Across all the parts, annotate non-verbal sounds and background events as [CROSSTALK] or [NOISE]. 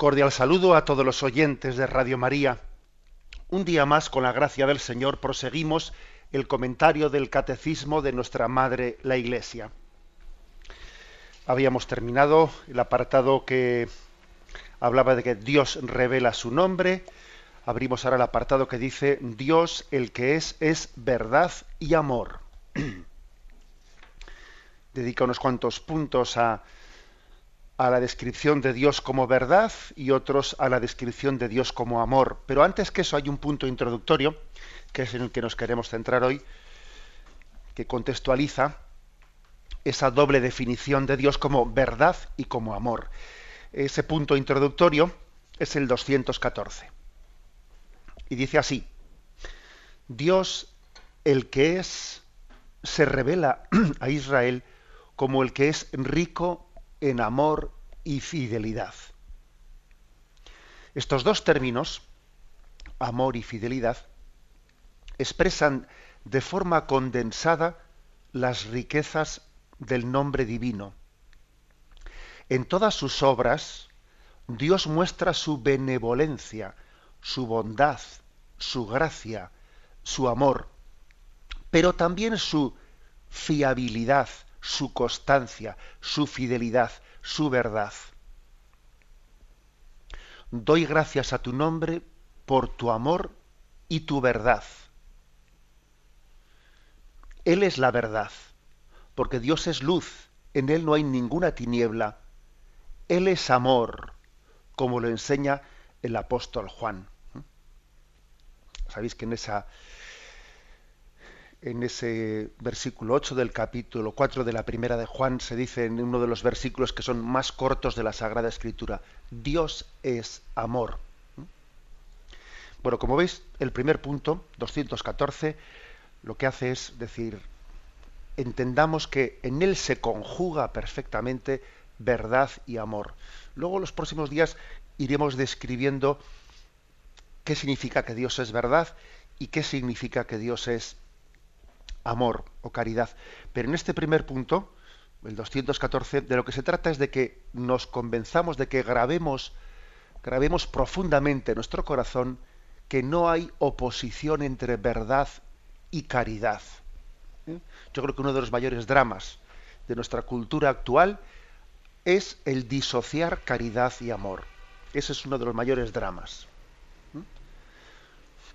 Cordial saludo a todos los oyentes de Radio María. Un día más, con la gracia del Señor, proseguimos el comentario del catecismo de nuestra Madre, la Iglesia. Habíamos terminado el apartado que hablaba de que Dios revela su nombre. Abrimos ahora el apartado que dice Dios el que es es verdad y amor. [CLEARS THROAT] Dedica unos cuantos puntos a, a la descripción de Dios como verdad y otros a la descripción de Dios como amor. Pero antes que eso hay un punto introductorio, que es en el que nos queremos centrar hoy, que contextualiza esa doble definición de Dios como verdad y como amor. Ese punto introductorio es el 214. Y dice así, Dios el que es, se revela [CLEARS THROAT] a Israel como el que es rico en amor y fidelidad. Estos dos términos, amor y fidelidad, expresan de forma condensada las riquezas del nombre divino. En todas sus obras, Dios muestra su benevolencia, su bondad, su gracia, su amor, pero también su fiabilidad, su constancia, su fidelidad, su verdad. Doy gracias a tu nombre por tu amor y tu verdad. Él es la verdad, porque Dios es luz, en Él no hay ninguna tiniebla. Él es amor, como lo enseña el apóstol Juan. Sabéis que en esa en ese versículo 8 del capítulo 4 de la primera de Juan se dice en uno de los versículos que son más cortos de la Sagrada Escritura, Dios es amor. Bueno, como veis, el primer punto, 214, lo que hace es decir, entendamos que en él se conjuga perfectamente verdad y amor. Luego los próximos días iremos describiendo qué significa que Dios es verdad y qué significa que Dios es amor o caridad. Pero en este primer punto, el 214, de lo que se trata es de que nos convenzamos de que grabemos, grabemos profundamente en nuestro corazón que no hay oposición entre verdad y caridad. ¿Eh? Yo creo que uno de los mayores dramas de nuestra cultura actual es el disociar caridad y amor. Ese es uno de los mayores dramas. ¿Eh?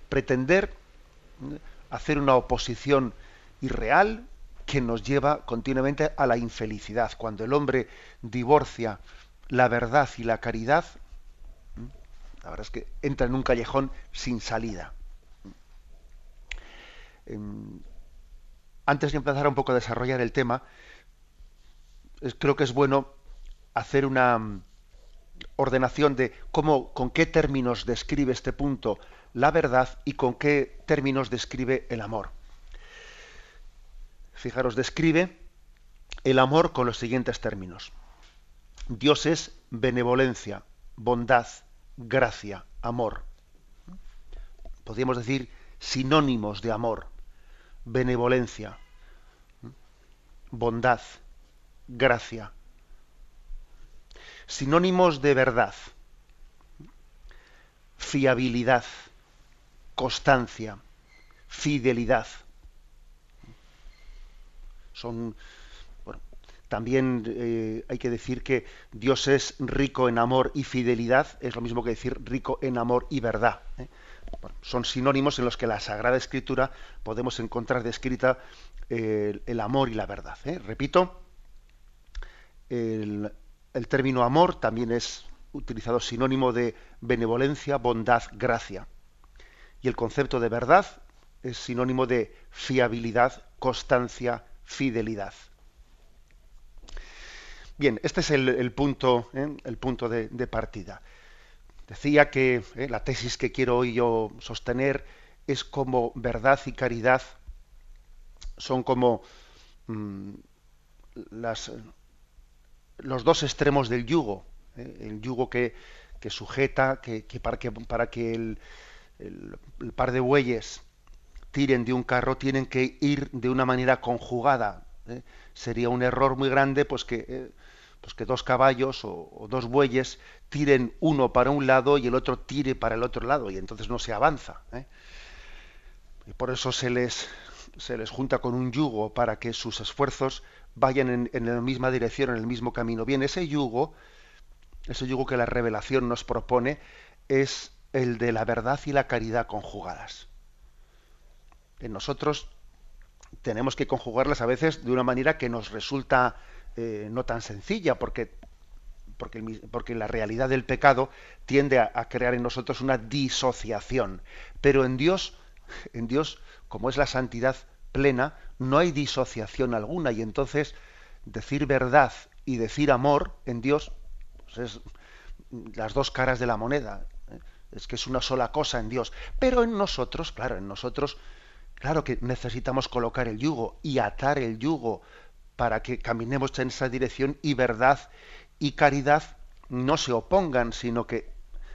Pretender ¿eh? hacer una oposición irreal que nos lleva continuamente a la infelicidad. Cuando el hombre divorcia la verdad y la caridad, la verdad es que entra en un callejón sin salida. Em, antes de empezar un poco a desarrollar el tema, creo que es bueno hacer una mm, ordenación de cómo, con qué términos describe este punto la verdad y con qué términos describe el amor fijaros, describe el amor con los siguientes términos. Dios es benevolencia, bondad, gracia, amor. Podríamos decir sinónimos de amor. Benevolencia, bondad, gracia. Sinónimos de verdad, fiabilidad, constancia, fidelidad son también eh, hay que decir que Dios es rico en amor y fidelidad, es lo mismo que decir rico en amor y verdad. ¿eh? son sinónimos en los que la Sagrada Escritura podemos encontrar descrita eh, el amor y la verdad. Repito, el, el término amor también es utilizado sinónimo de benevolencia, bondad, gracia. Y el concepto de verdad es sinónimo de fiabilidad, constancia, fidelidad. Bien, este es el, punto, ¿eh? el punto de, partida. Decía que eh, la tesis que quiero hoy yo sostener es como verdad y caridad son como mm, las, los dos extremos del yugo. ¿eh? El yugo que, sujeta, que, para que, para que el, par de bueyes tiren de un carro tienen que ir de una manera conjugada. ¿eh? Sería un error muy grande pues que pues que dos caballos o, dos bueyes tiren uno para un lado y el otro tire para el otro lado y entonces no se avanza. ¿eh? Y por eso se les, se les junta con un yugo para que sus esfuerzos vayan en, la misma dirección, en el mismo camino. Bien, ese yugo, ese yugo que la revelación nos propone, es el de la verdad y la caridad conjugadas. En nosotros tenemos que conjugarlas a veces de una manera que nos resulta eh, no tan sencilla, porque, porque, porque, la realidad del pecado tiende a, crear en nosotros una disociación. Pero en Dios, en Dios, como es la santidad plena, no hay disociación alguna. Y entonces decir verdad y decir amor en Dios pues es las dos caras de la moneda. ¿eh? Es que es una sola cosa en Dios. Pero en nosotros, claro, en nosotros, claro que necesitamos colocar el yugo y atar el yugo para que caminemos en esa dirección y verdad y caridad no se opongan, sino que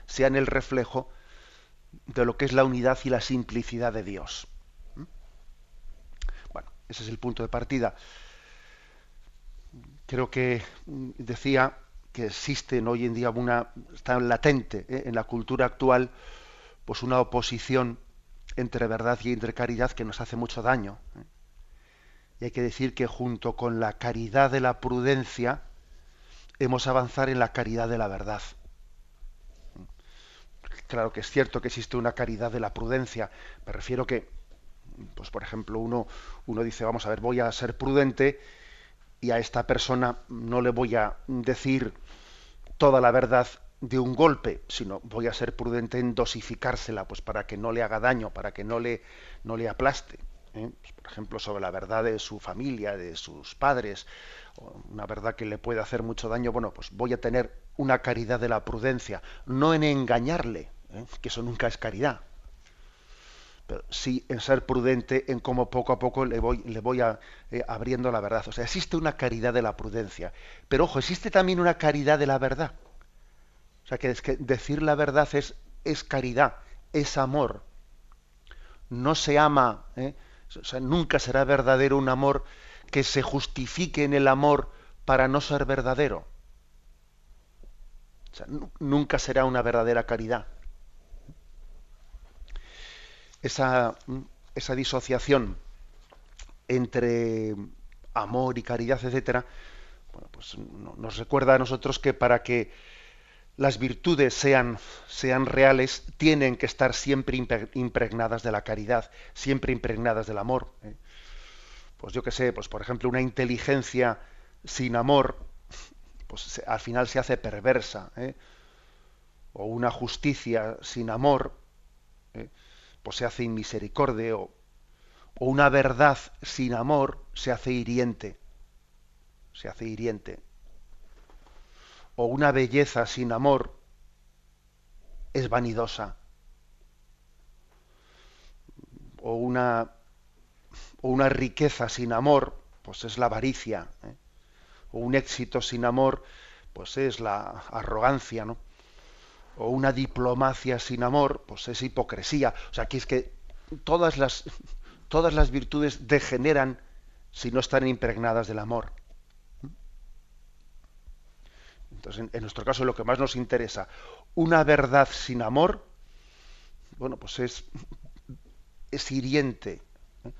sean el reflejo de lo que es la unidad y la simplicidad de Dios. ¿Mm? Bueno, ese es el punto de partida. Creo que mm, decía que existe hoy en día una, está latente ¿eh? en la cultura actual, pues una oposición entre verdad y entre caridad que nos hace mucho daño. ¿eh? Y hay que decir que junto con la caridad de la prudencia, hemos avanzar en la caridad de la verdad. Claro que es cierto que existe una caridad de la prudencia. Me refiero que, pues por ejemplo, uno, uno dice, vamos a ver, voy a ser prudente y a esta persona no le voy a decir toda la verdad de un golpe, sino voy a ser prudente en dosificársela, pues para que no le haga daño, para que no le, no le aplaste. ¿eh? Pues, por ejemplo, sobre la verdad de su familia, de sus padres, una verdad que le puede hacer mucho daño, bueno, pues voy a tener una caridad de la prudencia, no en engañarle, ¿eh? que eso nunca es caridad, pero sí en ser prudente en cómo poco a poco le voy, le voy a, eh, abriendo la verdad. O sea, existe una caridad de la prudencia, pero ojo, existe también una caridad de la verdad. Sea, que decir la verdad es, es caridad, es amor. No se ama, ¿eh? O sea, nunca será verdadero un amor que se justifique en el amor para no ser verdadero. O sea, nunca será una verdadera caridad. Esa, esa disociación entre amor y caridad, etcétera, bueno, pues nos recuerda a nosotros que para que las virtudes sean, sean reales, tienen que estar siempre impregnadas de la caridad, siempre impregnadas del amor. ¿eh? Pues yo qué sé, pues por ejemplo, una inteligencia sin amor, pues al final se hace perversa. ¿eh? O una justicia sin amor, ¿eh? pues se hace inmisericordia. O, o una verdad sin amor se hace hiriente. Se hace hiriente o una belleza sin amor es vanidosa. O una, o una riqueza sin amor, pues es la avaricia. ¿eh? O un éxito sin amor, pues es la arrogancia, ¿no? O una diplomacia sin amor, pues es hipocresía. O sea, aquí es que todas las, todas las virtudes degeneran si no están impregnadas del amor. Entonces, en, nuestro caso, lo que más nos interesa, una verdad sin amor, bueno, pues es, hiriente. ¿eh?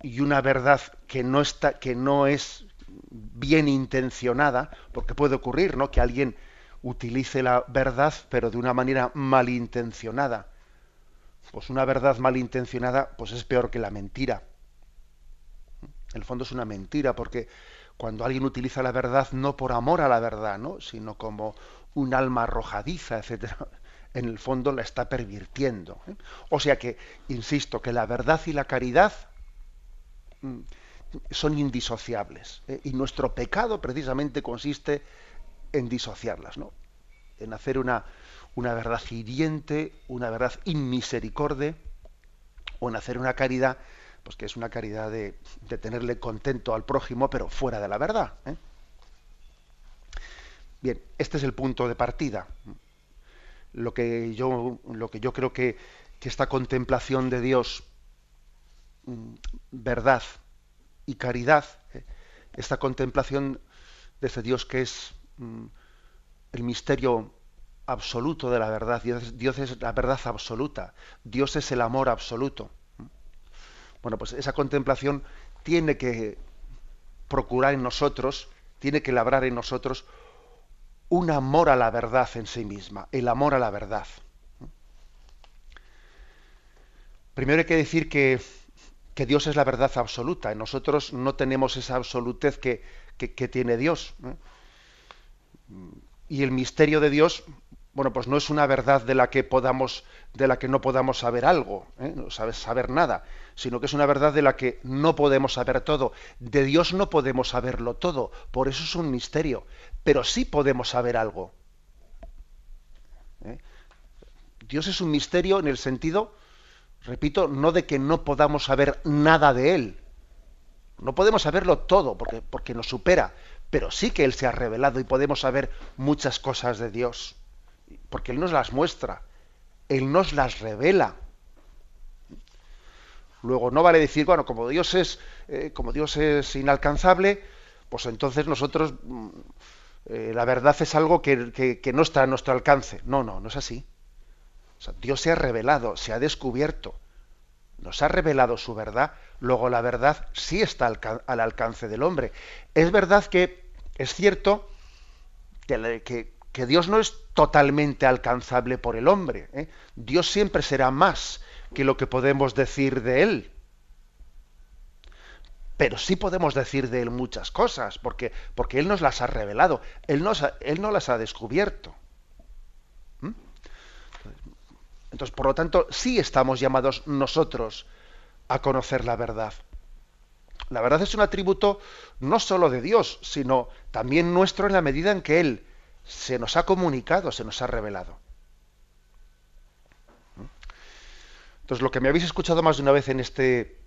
Y una verdad que no está, que no es bien intencionada, porque puede ocurrir, ¿no? Que alguien utilice la verdad, pero de una manera malintencionada. Pues una verdad malintencionada, pues es peor que la mentira. En el fondo es una mentira, porque cuando alguien utiliza la verdad no por amor a la verdad, ¿no? sino como un alma arrojadiza, etcétera, [LAUGHS] en el fondo la está pervirtiendo. ¿eh? O sea que, insisto, que la verdad y la caridad mm, son indisociables. ¿eh? Y nuestro pecado precisamente consiste en disociarlas, ¿no? en hacer una, una verdad hiriente, una verdad inmisericorde, o en hacer una caridad, pues que es una caridad de, tenerle contento al prójimo, pero fuera de la verdad. ¿eh? Bien, este es el punto de partida. Lo que yo, lo que yo creo que, esta contemplación de Dios, mm, verdad y caridad, ¿eh? esta contemplación de ese Dios que es mm, el misterio absoluto de la verdad. Dios, es la verdad absoluta. Dios es el amor absoluto. Bueno, pues esa contemplación tiene que procurar en nosotros, tiene que labrar en nosotros un amor a la verdad en sí misma, el amor a la verdad. Primero hay que decir que, Dios es la verdad absoluta. Nosotros no tenemos esa absolutez que, tiene Dios. Y el misterio de Dios bueno, pues no es una verdad de la que podamos, de la que no podamos saber algo, ¿eh? no sabes saber nada, sino que es una verdad de la que no podemos saber todo. De Dios no podemos saberlo todo, por eso es un misterio, pero sí podemos saber algo. ¿eh? Dios es un misterio en el sentido, repito, no de que no podamos saber nada de Él. No podemos saberlo todo porque, porque nos supera, pero sí que Él se ha revelado y podemos saber muchas cosas de Dios porque Él nos las muestra, Él nos las revela. Luego no vale decir, bueno, como Dios es, eh, como Dios es inalcanzable, pues entonces nosotros mm, eh, la verdad es algo que, no está a nuestro alcance. No, no, no es así. Dios se ha revelado, se ha descubierto, nos ha revelado su verdad, luego la verdad sí está al, alcance del hombre. Es verdad que es cierto que, que Dios no es totalmente alcanzable por el hombre. ¿eh? Dios siempre será más que lo que podemos decir de Él. Pero sí podemos decir de Él muchas cosas, porque, porque Él nos las ha revelado, Él, nos él no las ha descubierto. ¿Mm? Entonces, por lo tanto, sí estamos llamados nosotros a conocer la verdad. La verdad es un atributo no solo de Dios, sino también nuestro en la medida en que Él se nos ha comunicado, se nos ha revelado. Entonces, lo que me habéis escuchado más de una vez en este,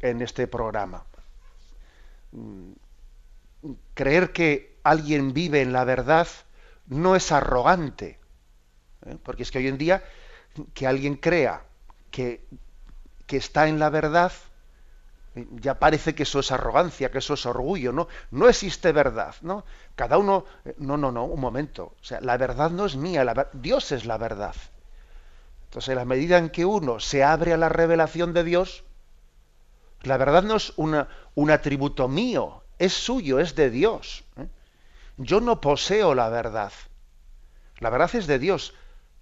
en este programa, mm, creer que alguien vive en la verdad no es arrogante, ¿eh? porque es que hoy en día que alguien crea que, que está en la verdad ya parece que eso es arrogancia, que eso es orgullo, ¿no? No existe verdad, ¿no? Cada uno, eh, no, no, no, un momento. O sea, la verdad no es mía, Dios es la verdad. Entonces, en la medida en que uno se abre a la revelación de Dios, la verdad no es una, un atributo mío, es suyo, es de Dios. ¿eh? Yo no poseo la verdad. La verdad es de Dios.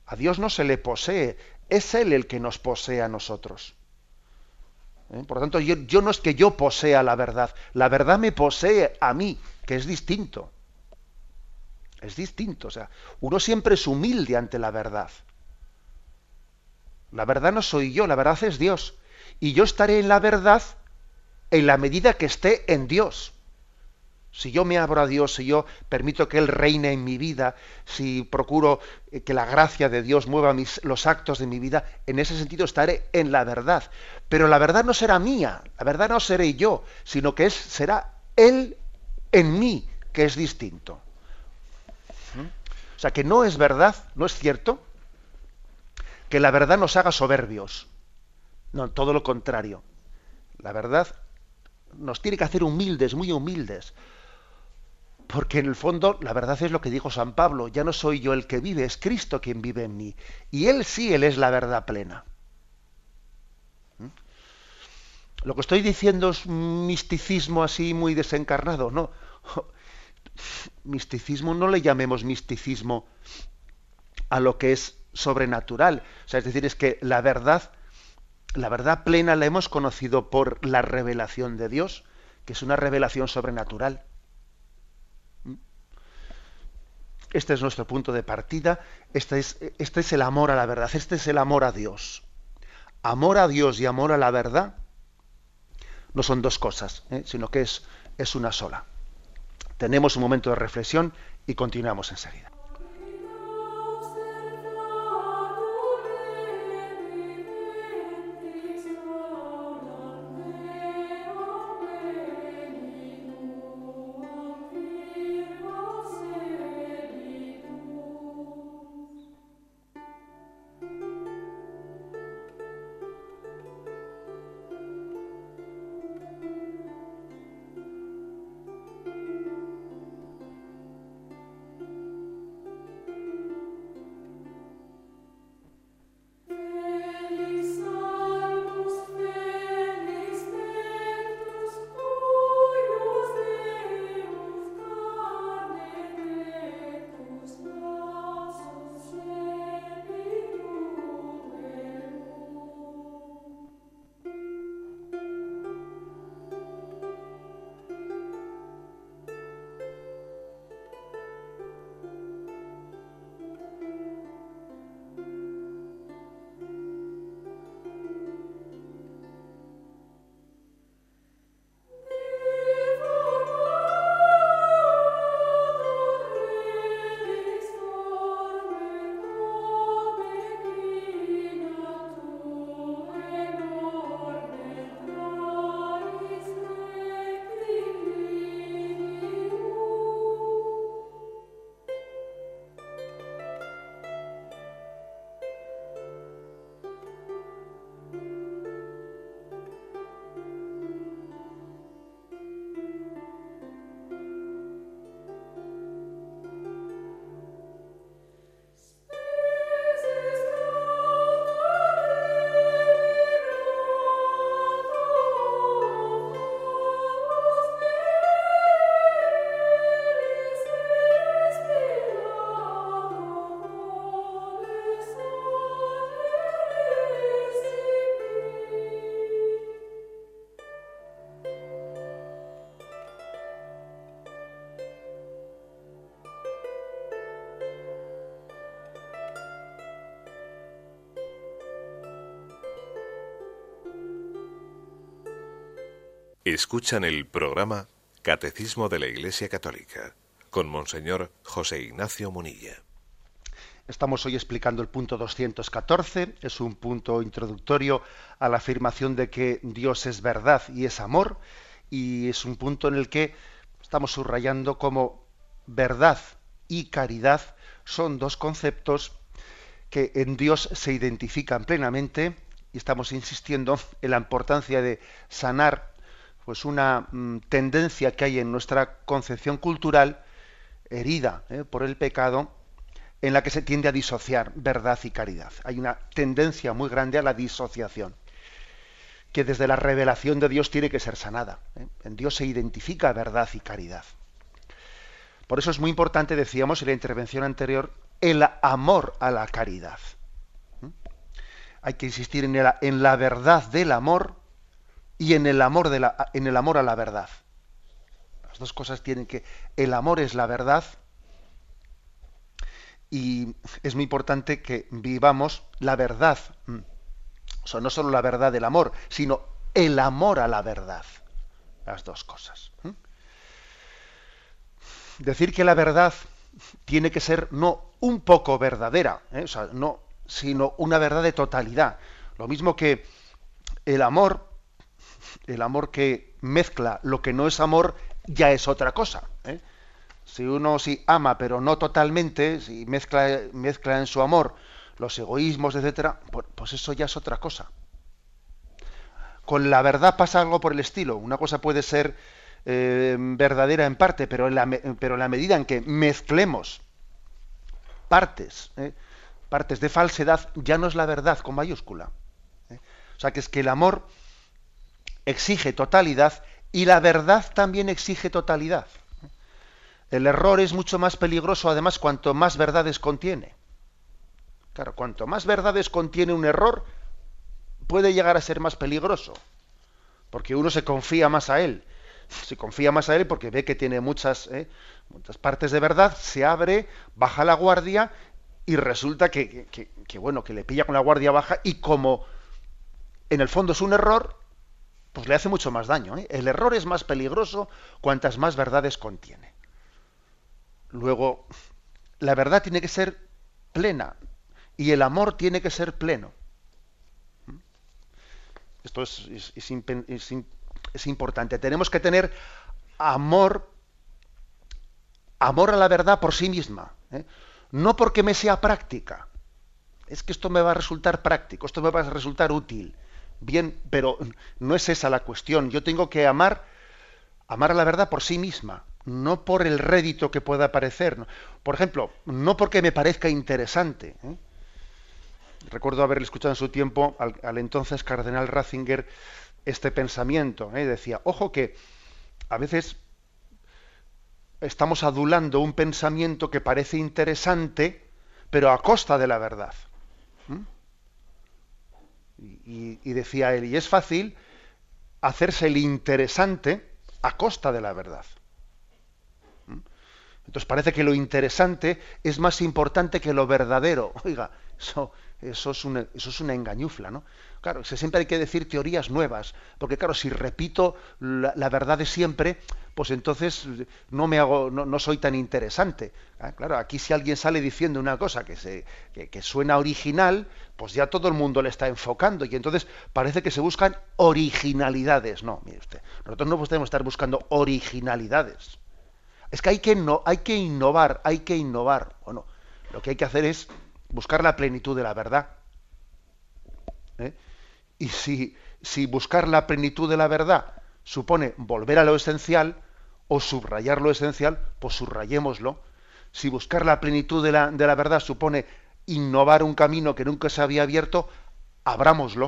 A Dios no se le posee, es Él el que nos posee a nosotros. ¿Eh? Por lo tanto, yo, no es que yo posea la verdad, la verdad me posee a mí, que es distinto. Es distinto, o sea, uno siempre es humilde ante la verdad. La verdad no soy yo, la verdad es Dios. Y yo estaré en la verdad en la medida que esté en Dios si yo me abro a Dios, si yo permito que Él reine en mi vida, si procuro eh, que la gracia de Dios mueva mis, los actos de mi vida, en ese sentido estaré en la verdad. Pero la verdad no será mía, la verdad no seré yo, sino que es, será Él en mí, que es distinto. ¿Mm? O sea, que no es verdad, no es cierto, que la verdad nos haga soberbios. No, todo lo contrario. La verdad nos tiene que hacer humildes, muy humildes, porque en el fondo la verdad es lo que dijo San Pablo, ya no soy yo el que vive, es Cristo quien vive en mí. Y Él sí, Él es la verdad plena. ¿Mm? Lo que estoy diciendo es un misticismo así muy desencarnado, ¿no? [LAUGHS] Misticismo no le llamemos misticismo a lo que es sobrenatural. O sea, es decir, es que la verdad, la verdad plena la hemos conocido por la revelación de Dios, que es una revelación sobrenatural. Este es nuestro punto de partida. Este es, este es el amor a la verdad. Este es el amor a Dios. Amor a Dios y amor a la verdad no son dos cosas, ¿eh? sino que es, es una sola. Tenemos un momento de reflexión y continuamos enseguida. Escuchan el programa Catecismo de la Iglesia Católica con Monseñor José Ignacio Munilla. Estamos hoy explicando el punto 214, es un punto introductorio a la afirmación de que Dios es verdad y es amor, y es un punto en el que estamos subrayando como verdad y caridad son dos conceptos que en Dios se identifican plenamente y estamos insistiendo en la importancia de sanar pues una mm, tendencia que hay en nuestra concepción cultural herida eh, por el pecado en la que se tiende a disociar verdad y caridad. Hay una tendencia muy grande a la disociación que desde la revelación de Dios tiene que ser sanada. Eh. En Dios se identifica verdad y caridad. Por eso es muy importante, decíamos en la intervención anterior, el amor a la caridad. Hay que insistir en, en la verdad del amor y en el amor, de la, en el amor a la verdad. Las dos cosas tienen que... El amor es la verdad y es muy importante que vivamos la verdad. O sea, no solo la verdad del amor, sino el amor a la verdad. Las dos cosas. Decir que la verdad tiene que ser no un poco verdadera, ¿eh? o sea, no, sino una verdad de totalidad. Lo mismo que el amor el amor que mezcla lo que no es amor ya es otra cosa. ¿eh? Si uno sí ama, pero no totalmente, si mezcla, mezcla en su amor los egoísmos, etcétera, pues eso ya es otra cosa. Con la verdad pasa algo por el estilo. Una cosa puede ser eh, verdadera en parte, pero en, la, pero la medida en que mezclemos partes, ¿eh? partes de falsedad, ya no es la verdad con mayúscula. O sea que es que el amor exige totalidad y la verdad también exige totalidad. El error es mucho más peligroso, además, cuanto más verdades contiene. Claro, cuanto más verdades contiene un error, puede llegar a ser más peligroso, porque uno se confía más a él. Se confía más a él porque ve que tiene muchas, ¿eh? muchas partes de verdad, se abre, baja la guardia y resulta que, que, bueno, que le pilla con la guardia baja y como en el fondo es un error, pues le hace mucho más daño. ¿eh? El error es más peligroso cuantas más verdades contiene. Luego, la verdad tiene que ser plena y el amor tiene que ser pleno. Esto es, importante. Tenemos que tener amor, amor a la verdad por sí misma. ¿eh? No porque me sea práctica. Es que esto me va a resultar práctico, esto me va a resultar útil Bien, pero no es esa la cuestión. Yo tengo que amar, amar a la verdad por sí misma, no por el rédito que pueda parecer. Por ejemplo, no porque me parezca interesante. ¿eh? Recuerdo haberle escuchado en su tiempo al, entonces cardenal Ratzinger este pensamiento. ¿eh? Decía, ojo que a veces estamos adulando un pensamiento que parece interesante, pero a costa de la verdad. Y, decía él, y es fácil hacerse el interesante a costa de la verdad. ¿Mm? Entonces parece que lo interesante es más importante que lo verdadero. [LAUGHS] Oiga, eso, eso, es, una, eso es una engañufla, ¿no? Claro, siempre hay que decir teorías nuevas, porque claro, si repito la, verdad de siempre, pues entonces no me hago, no, soy tan interesante. Ah, claro, aquí si alguien sale diciendo una cosa que, se, que, suena original, pues ya todo el mundo le está enfocando y entonces parece que se buscan originalidades. No, mire usted, nosotros no podemos estar buscando originalidades. Es que hay que, no, hay que innovar, hay que innovar. Bueno, lo que hay que hacer es buscar la plenitud de la verdad. ¿Eh? Y si, si buscar la plenitud de la verdad supone volver a lo esencial o subrayar lo esencial, pues subrayémoslo. Si buscar la plenitud de la, verdad supone innovar un camino que nunca se había abierto, abrámoslo.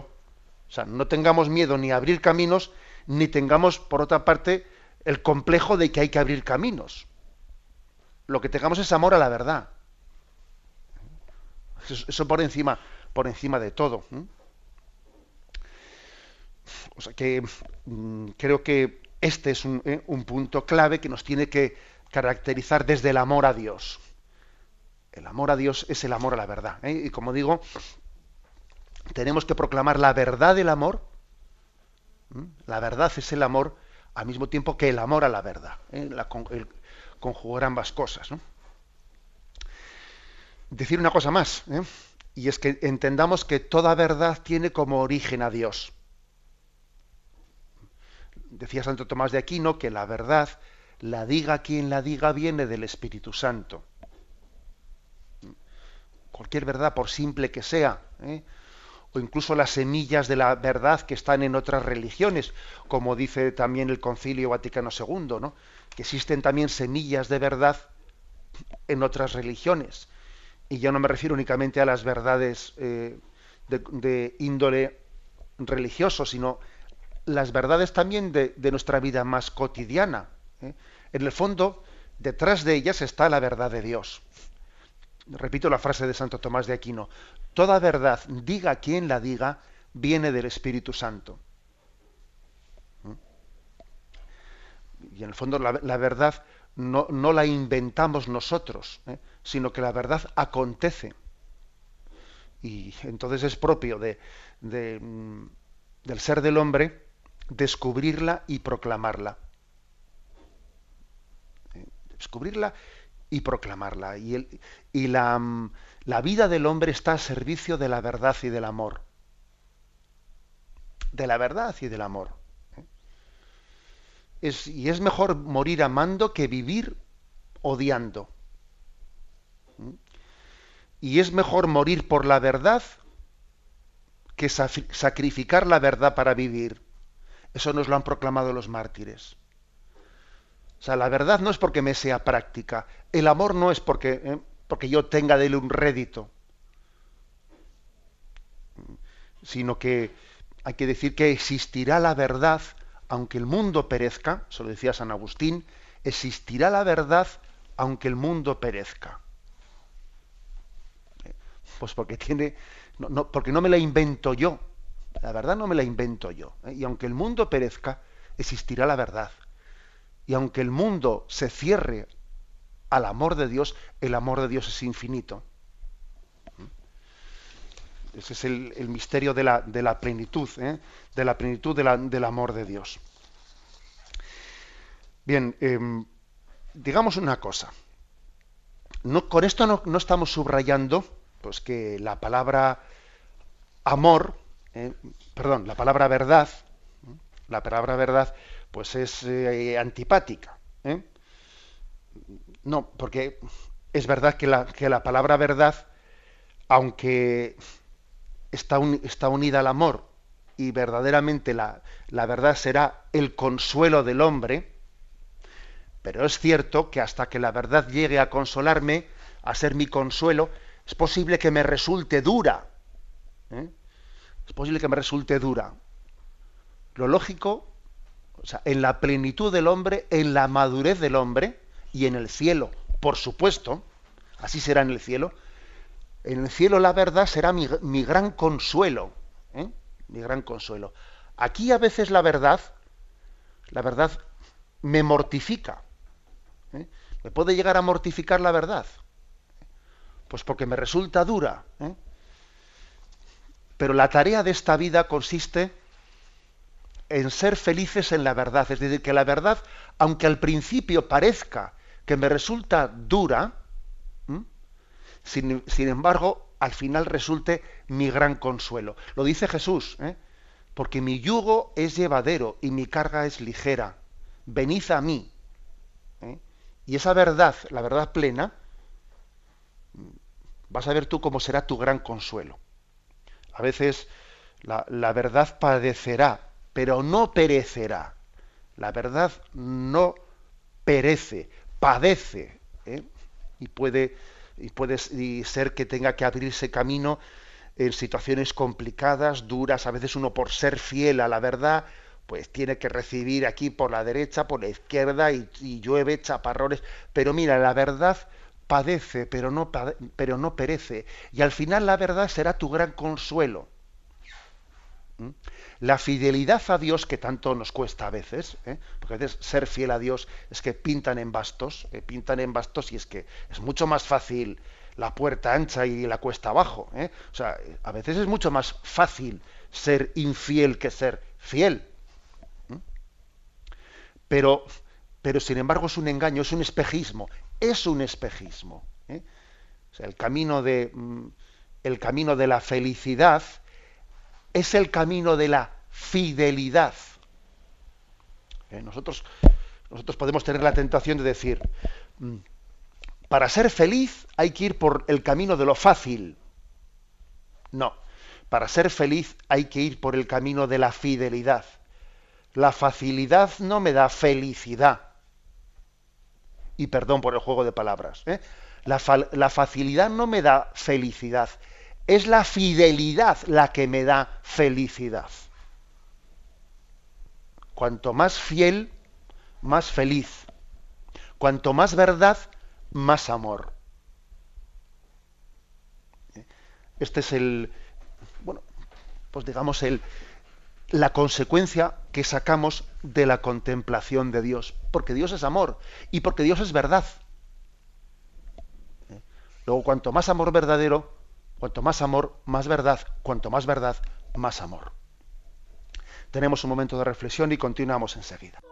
O sea, no tengamos miedo ni a abrir caminos, ni tengamos, por otra parte, el complejo de que hay que abrir caminos. Lo que tengamos es amor a la verdad. Eso, por encima, por encima de todo. O sea que mm, creo que este es eh, un, punto clave que nos tiene que caracterizar desde el amor a Dios. El amor a Dios es el amor a la verdad. ¿eh? Y como digo, tenemos que proclamar la verdad del amor. La verdad es el amor al mismo tiempo que el amor a la verdad. ¿eh? conjugar ambas cosas. Decir una cosa más, y es que entendamos que toda verdad tiene como origen a Dios. Decía Santo Tomás de Aquino que la verdad, la diga quien la diga, viene del Espíritu Santo. Cualquier verdad, por simple que sea, ¿eh? o incluso las semillas de la verdad que están en otras religiones, como dice también el Concilio Vaticano II, ¿no? que existen también semillas de verdad en otras religiones. Y yo no me refiero únicamente a las verdades eh, de, índole religioso, sino las verdades también de, nuestra vida más cotidiana. ¿eh? En el fondo, detrás de ellas está la verdad de Dios. Repito la frase de Santo Tomás de Aquino, toda verdad, diga quien la diga, viene del Espíritu Santo. ¿Mm? Y en el fondo la, verdad no, la inventamos nosotros, ¿eh? sino que la verdad acontece. Y entonces es propio de, mm, del ser del hombre descubrirla y proclamarla. Descubrirla y proclamarla. Y, el, y la, mm, la vida del hombre está a servicio de la verdad y del amor. De la verdad y del amor. Es, y es mejor morir amando que vivir odiando. Y es mejor morir por la verdad que sacrificar la verdad para vivir. Eso nos lo han proclamado los mártires. O sea, la verdad no es porque me sea práctica. El amor no es porque, ¿eh? porque yo tenga de él un rédito. Sino que hay que decir que existirá la verdad, aunque el mundo perezca, eso lo decía San Agustín, existirá la verdad aunque el mundo perezca. Pues porque tiene, no, porque no me la invento yo. La verdad no me la invento yo. ¿eh? Y aunque el mundo perezca, existirá la verdad. Y aunque el mundo se cierre al amor de Dios, el amor de Dios es infinito. Ese es el, misterio de la, plenitud, ¿eh? de la plenitud del amor de Dios. Bien, em, digamos una cosa. No, con esto no, estamos subrayando pues, que la palabra amor, ¿eh? perdón, la palabra verdad, la palabra verdad pues es eh, antipática. ¿eh? No, porque es verdad que la, que la palabra verdad, aunque está, está, unida al amor y verdaderamente la, la verdad será el consuelo del hombre, pero es cierto que hasta que la verdad llegue a consolarme, a ser mi consuelo, es posible que me resulte dura. ¿eh? Es posible que me resulte dura. Lo lógico o sea, en la plenitud del hombre, en la madurez del hombre y en el cielo, por supuesto, así será en el cielo. En el cielo la verdad será mi, gran consuelo, ¿eh? mi gran consuelo. Aquí a veces la verdad, la verdad me mortifica. ¿eh? ¿Me puede llegar a mortificar la verdad? Pues porque me resulta dura. ¿eh? Pero la tarea de esta vida consiste en ser felices en la verdad. Es decir, que la verdad, aunque al principio parezca que me resulta dura, sin, embargo, al final resulte mi gran consuelo. Lo dice Jesús, ¿eh? porque mi yugo es llevadero y mi carga es ligera. Venid a mí. ¿eh? Y esa verdad, la verdad plena, vas a ver tú cómo será tu gran consuelo. A veces la, verdad padecerá pero no perecerá. La verdad no perece, padece, ¿eh? y puede, y puede ser que tenga que abrirse camino en situaciones complicadas, duras, a veces uno por ser fiel a la verdad, pues tiene que recibir aquí por la derecha, por la izquierda, y, llueve chaparrones, pero mira, la verdad padece, pero no, pero no perece, y al final la verdad será tu gran consuelo. ¿Mm? La fidelidad a Dios, que tanto nos cuesta a veces, ¿eh? porque a veces ser fiel a Dios es que pintan en bastos, eh, pintan en bastos y es que es mucho más fácil la puerta ancha y la cuesta abajo. ¿eh? O sea, a veces es mucho más fácil ser infiel que ser fiel. pero, pero sin embargo es un engaño, es un espejismo, es un espejismo. ¿eh? O sea, el camino de mm, el camino de la felicidad es el camino de la fidelidad. ¿Eh? Nosotros, nosotros podemos tener la tentación de decir, mm, para ser feliz hay que ir por el camino de lo fácil. No, para ser feliz hay que ir por el camino de la fidelidad. La facilidad no me da felicidad. Y perdón por el juego de palabras. ¿eh? La, la facilidad no me da felicidad. Es la fidelidad la que me da felicidad. Cuanto más fiel, más feliz. Cuanto más verdad, más amor. Este es el, bueno, pues digamos el, la consecuencia que sacamos de la contemplación de Dios, porque Dios es amor y porque Dios es verdad. Luego, cuanto más amor verdadero, cuanto más amor, más verdad, cuanto más verdad, más amor. Tenemos un momento de reflexión y continuamos enseguida.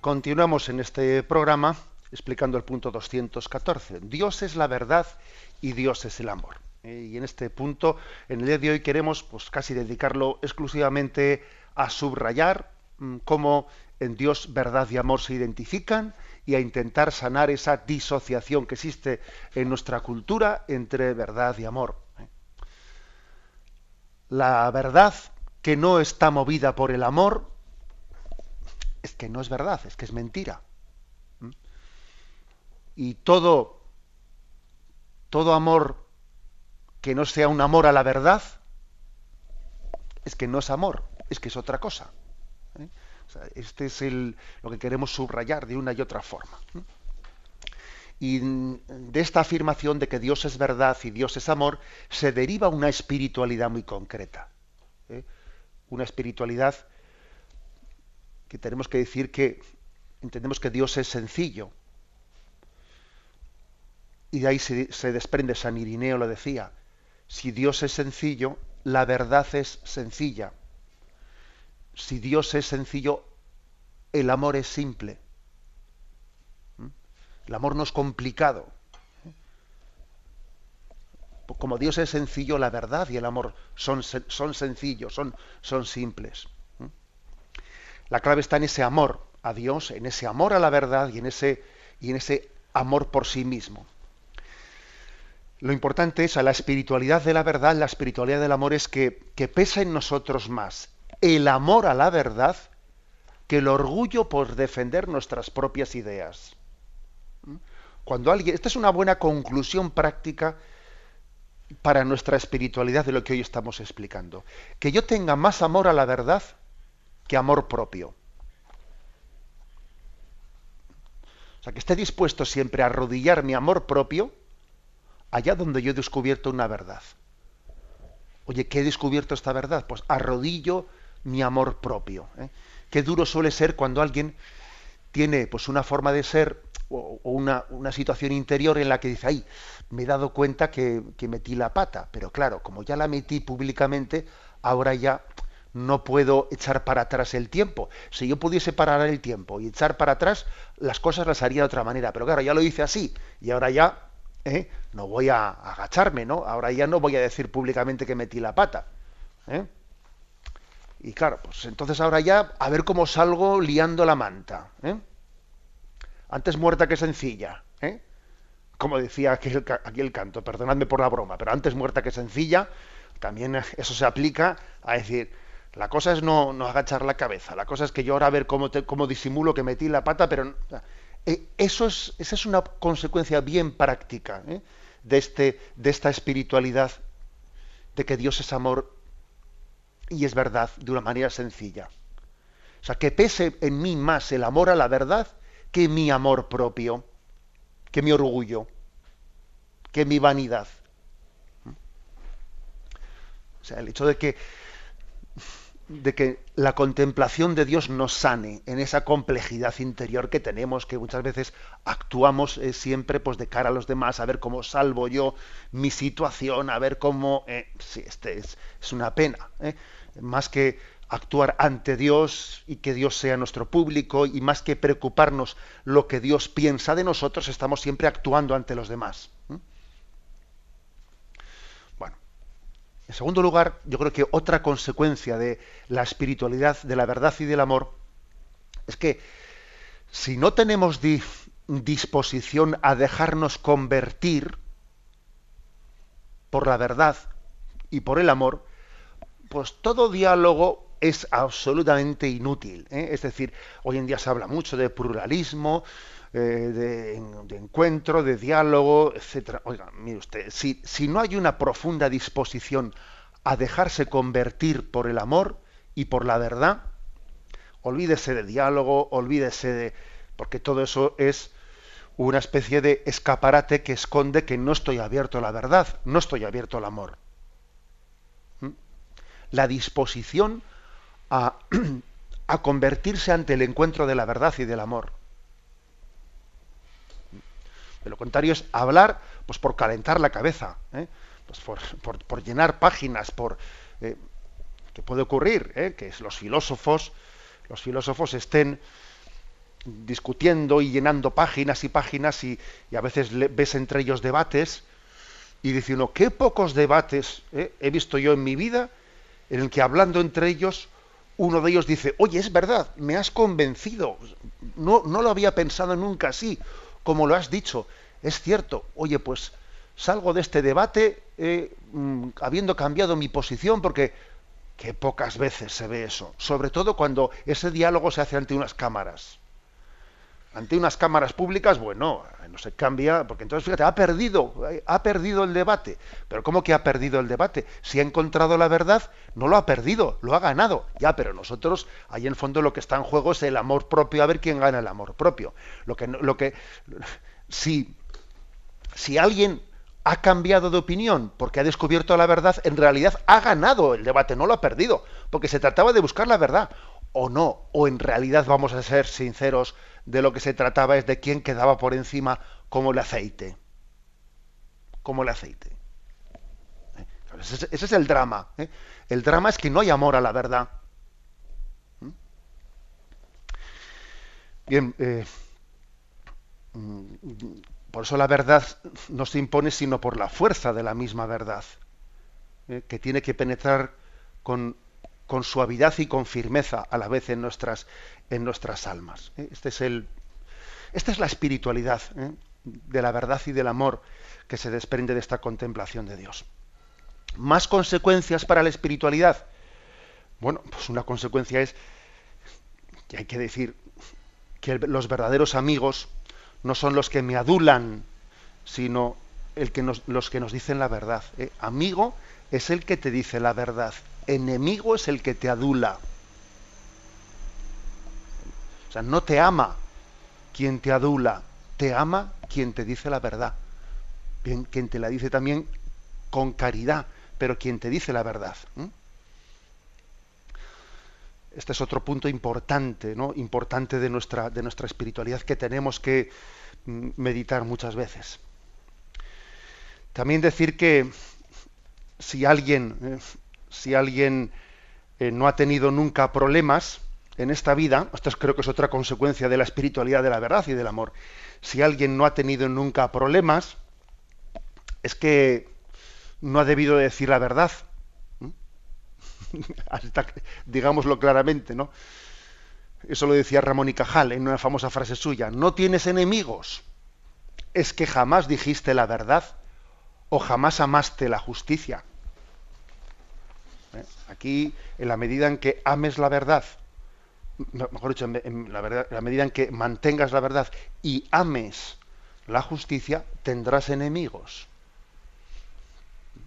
Continuamos en este programa explicando el punto 214. Dios es la verdad y Dios es el amor. Eh, y en este punto, en el día de hoy, queremos pues, casi dedicarlo exclusivamente a subrayar mm, cómo en Dios verdad y amor se identifican y a intentar sanar esa disociación que existe en nuestra cultura entre verdad y amor. La verdad que no está movida por el amor es que no es verdad, es que es mentira. ¿Mm? Y todo, todo amor que no sea un amor a la verdad, es que no es amor, es que es otra cosa. ¿eh? este es el, lo que queremos subrayar de una y otra forma. Y de esta afirmación de que Dios es verdad y Dios es amor, se deriva una espiritualidad muy concreta. ¿eh? Una espiritualidad que tenemos que decir que entendemos que Dios es sencillo. Y de ahí se, desprende, San Irineo lo decía, si Dios es sencillo, la verdad es sencilla. Si Dios es sencillo, el amor es simple. ¿Mm? El amor no es complicado. Como Dios es sencillo, la verdad y el amor son, son sencillos, son, son simples. La clave está en ese amor a Dios, en ese amor a la verdad y en ese, y en ese amor por sí mismo. Lo importante es a la espiritualidad de la verdad, la espiritualidad del amor es que, que pesa en nosotros más el amor a la verdad que el orgullo por defender nuestras propias ideas. Cuando alguien, esta es una buena conclusión práctica para nuestra espiritualidad de lo que hoy estamos explicando. Que yo tenga más amor a la verdad que amor propio. O sea, que esté dispuesto siempre a arrodillar mi amor propio allá donde yo he descubierto una verdad. Oye, ¿qué he descubierto esta verdad? Pues arrodillo mi amor propio. ¿eh? Qué duro suele ser cuando alguien tiene pues una forma de ser o, una, una, situación interior en la que dice, ay, me he dado cuenta que, que metí la pata, pero claro, como ya la metí públicamente, ahora ya no puedo echar para atrás el tiempo. Si yo pudiese parar el tiempo y echar para atrás, las cosas las haría de otra manera. Pero claro, ya lo hice así y ahora ya ¿eh? no voy a agacharme, ¿no? Ahora ya no voy a decir públicamente que metí la pata. ¿eh? Y claro, pues entonces ahora ya a ver cómo salgo liando la manta. ¿eh? Antes muerta que sencilla. ¿eh? Como decía aquí el, aquí el canto, perdonadme por la broma, pero antes muerta que sencilla, también eso se aplica a decir, la cosa es no, no, agachar la cabeza, la cosa es que yo ahora a ver cómo, cómo disimulo que metí la pata, pero eh, eso es, esa es una consecuencia bien práctica ¿eh? de, este, de esta espiritualidad, de que Dios es amor y es verdad de una manera sencilla. O sea, que pese en mí más el amor a la verdad que mi amor propio, que mi orgullo, que mi vanidad. O sea, el hecho de que de que la contemplación de Dios nos sane en esa complejidad interior que tenemos, que muchas veces actuamos eh, siempre pues de cara a los demás, a ver cómo salvo yo mi situación, a ver cómo... Eh, sí, este es, es una pena. Eh, más que actuar ante Dios y que Dios sea nuestro público y más que preocuparnos lo que Dios piensa de nosotros, estamos siempre actuando ante los demás. En segundo lugar, yo creo que otra consecuencia de la espiritualidad, de la verdad y del amor, es que si no tenemos disposición a dejarnos convertir por la verdad y por el amor, pues todo diálogo es absolutamente inútil. ¿eh? Es decir, hoy en día se habla mucho de pluralismo, eh, de, encuentro, de diálogo, etcétera. Oiga, mire usted, si, si no hay una profunda disposición a dejarse convertir por el amor y por la verdad, olvídese de diálogo, olvídese de... porque todo eso es una especie de escaparate que esconde que no estoy abierto a la verdad, no estoy abierto al amor. ¿Mm? La disposición a, [CLEARS THROAT] a convertirse ante el encuentro de la verdad y del amor. De lo contrario es hablar pues por calentar la cabeza, ¿eh? pues por, llenar páginas, por eh, puede ocurrir, ¿eh? que los filósofos, los filósofos estén discutiendo y llenando páginas y páginas y, a veces ves entre ellos debates y dice uno, qué pocos debates he visto yo en mi vida en el que hablando entre ellos uno de ellos dice, oye, es verdad, me has convencido, no, no lo había pensado nunca así, como lo has dicho, es cierto, oye, pues salgo de este debate eh, mm, habiendo cambiado mi posición porque que pocas veces se ve eso, sobre todo cuando ese diálogo se hace ante unas cámaras. Ante unas cámaras públicas, bueno, no se cambia, porque entonces fíjate, ha perdido, ha perdido el debate. Pero ¿cómo que ha perdido el debate? Si ha encontrado la verdad, no lo ha perdido, lo ha ganado. Ya, pero nosotros, ahí en el fondo lo que está en juego es el amor propio, a ver quién gana el amor propio. Lo que, lo que, si, si alguien ha cambiado de opinión porque ha descubierto la verdad, en realidad ha ganado el debate, no lo ha perdido, porque se trataba de buscar la verdad. O no, o en realidad vamos a ser sinceros, de lo que se trataba es de quién quedaba por encima como el aceite. Como el aceite. ¿Eh? Ese, es el drama. ¿eh? El drama es que no hay amor a la verdad. ¿Mm? Bien, eh, mm, por eso la verdad no se impone sino por la fuerza de la misma verdad, que tiene que penetrar con, con, suavidad y con firmeza a la vez en nuestras, en nuestras almas. ¿eh? Este es el, esta es la espiritualidad ¿eh? de la verdad y del amor que se desprende de esta contemplación de Dios. Más consecuencias para la espiritualidad. Bueno, pues una consecuencia es que hay que decir que los verdaderos amigos no son los que me adulan, sino el que los que nos dicen la verdad. ¿eh? Amigo es el que te dice la verdad. Enemigo es el que te adula. O sea, no te ama quien te adula, te ama quien te dice la verdad. Quien te la dice también con caridad, pero quien te dice la verdad. Este es otro punto importante, ¿no? Importante de nuestra, de nuestra espiritualidad que tenemos que mm, meditar muchas veces. También decir que si alguien, eh, si alguien eh, no ha tenido nunca problemas en esta vida, esto creo que es otra consecuencia de la espiritualidad de la verdad y del amor. Si alguien no ha tenido nunca problemas, es que no ha debido decir la verdad. [LAUGHS] Hasta, digámoslo claramente, ¿no? Eso lo decía Ramón y Cajal en una famosa frase suya. No tienes enemigos. Es que jamás dijiste la verdad o jamás amaste la justicia. ¿Eh? Aquí, en la medida en que ames la verdad, mejor dicho, en la, medida en que mantengas la verdad y ames la justicia, tendrás enemigos.